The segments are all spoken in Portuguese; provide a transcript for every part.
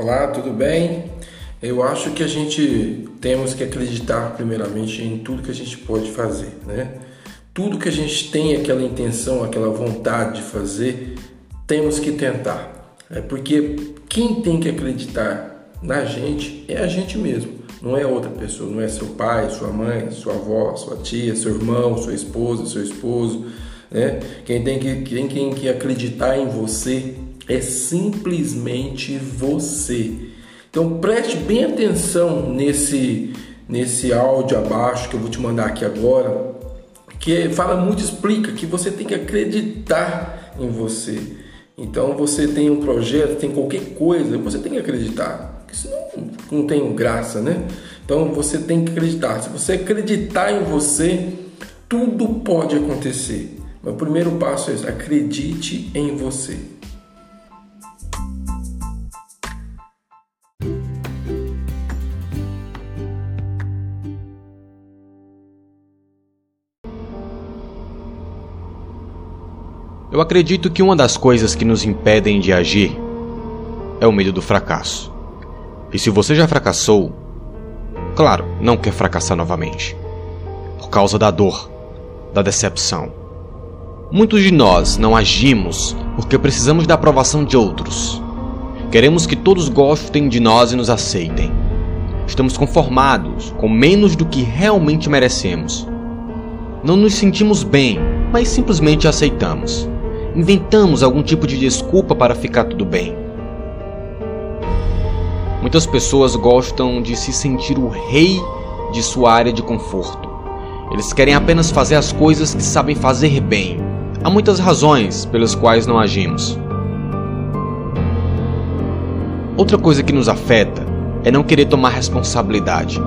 Olá, tudo bem? Eu acho que a gente temos que acreditar primeiramente em tudo que a gente pode fazer, né? Tudo que a gente tem aquela intenção, aquela vontade de fazer, temos que tentar. É porque quem tem que acreditar na gente é a gente mesmo, não é outra pessoa, não é seu pai, sua mãe, sua avó, sua tia, seu irmão, sua esposa, seu esposo, né? Quem tem que, quem tem que acreditar em você é simplesmente você. Então preste bem atenção nesse nesse áudio abaixo que eu vou te mandar aqui agora, que fala muito, explica que você tem que acreditar em você. Então você tem um projeto, tem qualquer coisa, você tem que acreditar, senão não tem graça, né? Então você tem que acreditar. Se você acreditar em você, tudo pode acontecer. Mas o primeiro passo é isso, acredite em você. Eu acredito que uma das coisas que nos impedem de agir é o medo do fracasso. E se você já fracassou, claro, não quer fracassar novamente. Por causa da dor, da decepção. Muitos de nós não agimos porque precisamos da aprovação de outros. Queremos que todos gostem de nós e nos aceitem. Estamos conformados com menos do que realmente merecemos. Não nos sentimos bem, mas simplesmente aceitamos inventamos algum tipo de desculpa para ficar tudo bem. Muitas pessoas gostam de se sentir o rei de sua área de conforto. Eles querem apenas fazer as coisas que sabem fazer bem. Há muitas razões pelas quais não agimos. Outra coisa que nos afeta é não querer tomar responsabilidade.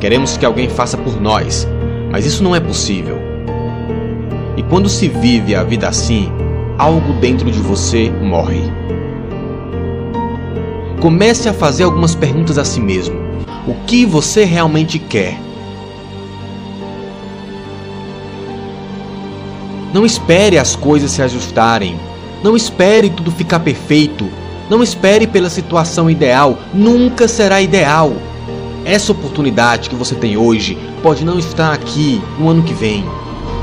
Queremos que alguém faça por nós, mas isso não é possível. Quando se vive a vida assim, algo dentro de você morre. Comece a fazer algumas perguntas a si mesmo. O que você realmente quer? Não espere as coisas se ajustarem. Não espere tudo ficar perfeito. Não espere pela situação ideal. Nunca será ideal. Essa oportunidade que você tem hoje pode não estar aqui no ano que vem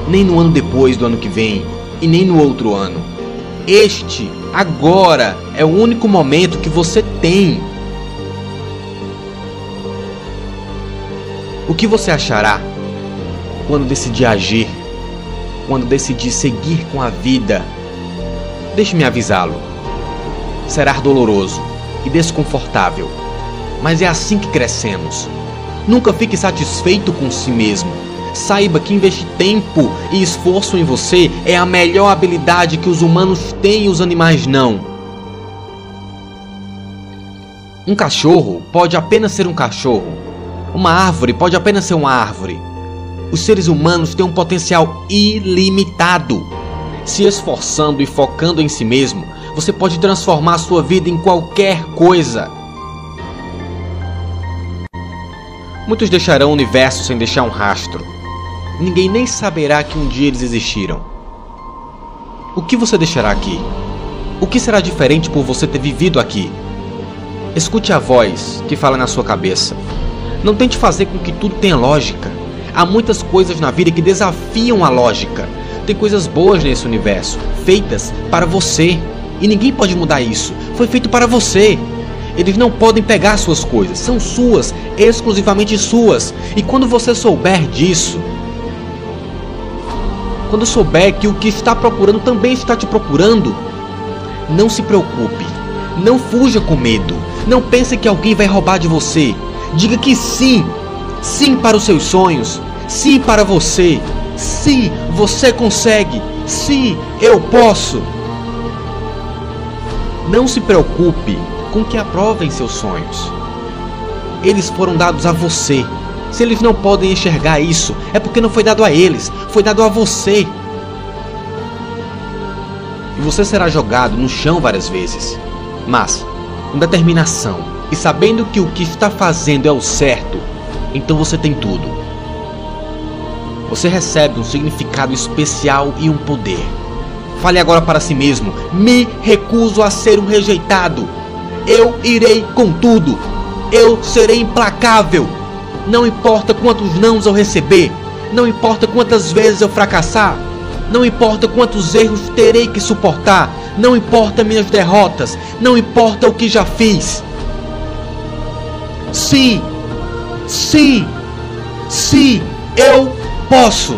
nem no ano depois do ano que vem e nem no outro ano. Este, agora, é o único momento que você tem. O que você achará quando decidir agir? Quando decidir seguir com a vida? Deixe-me avisá-lo. Será doloroso e desconfortável, mas é assim que crescemos. Nunca fique satisfeito com si mesmo Saiba que investir tempo e esforço em você é a melhor habilidade que os humanos têm e os animais não. Um cachorro pode apenas ser um cachorro. Uma árvore pode apenas ser uma árvore. Os seres humanos têm um potencial ilimitado. Se esforçando e focando em si mesmo, você pode transformar sua vida em qualquer coisa. Muitos deixarão o universo sem deixar um rastro ninguém nem saberá que um dia eles existiram. O que você deixará aqui? O que será diferente por você ter vivido aqui? Escute a voz que fala na sua cabeça. Não tente fazer com que tudo tenha lógica. Há muitas coisas na vida que desafiam a lógica. Tem coisas boas nesse universo, feitas para você. E ninguém pode mudar isso. Foi feito para você. Eles não podem pegar suas coisas, são suas, exclusivamente suas. E quando você souber disso, quando souber que o que está procurando também está te procurando, não se preocupe. Não fuja com medo. Não pense que alguém vai roubar de você. Diga que sim. Sim para os seus sonhos. Sim para você. Sim, você consegue. Sim, eu posso. Não se preocupe com que aprovem seus sonhos. Eles foram dados a você se eles não podem enxergar isso, é porque não foi dado a eles, foi dado a você. E você será jogado no chão várias vezes, mas com determinação e sabendo que o que está fazendo é o certo, então você tem tudo. Você recebe um significado especial e um poder. Fale agora para si mesmo: me recuso a ser um rejeitado. Eu irei com tudo. Eu serei implacável. Não importa quantos nãos eu receber, não importa quantas vezes eu fracassar, não importa quantos erros terei que suportar, não importa minhas derrotas, não importa o que já fiz. Sim, sim, sim, eu posso.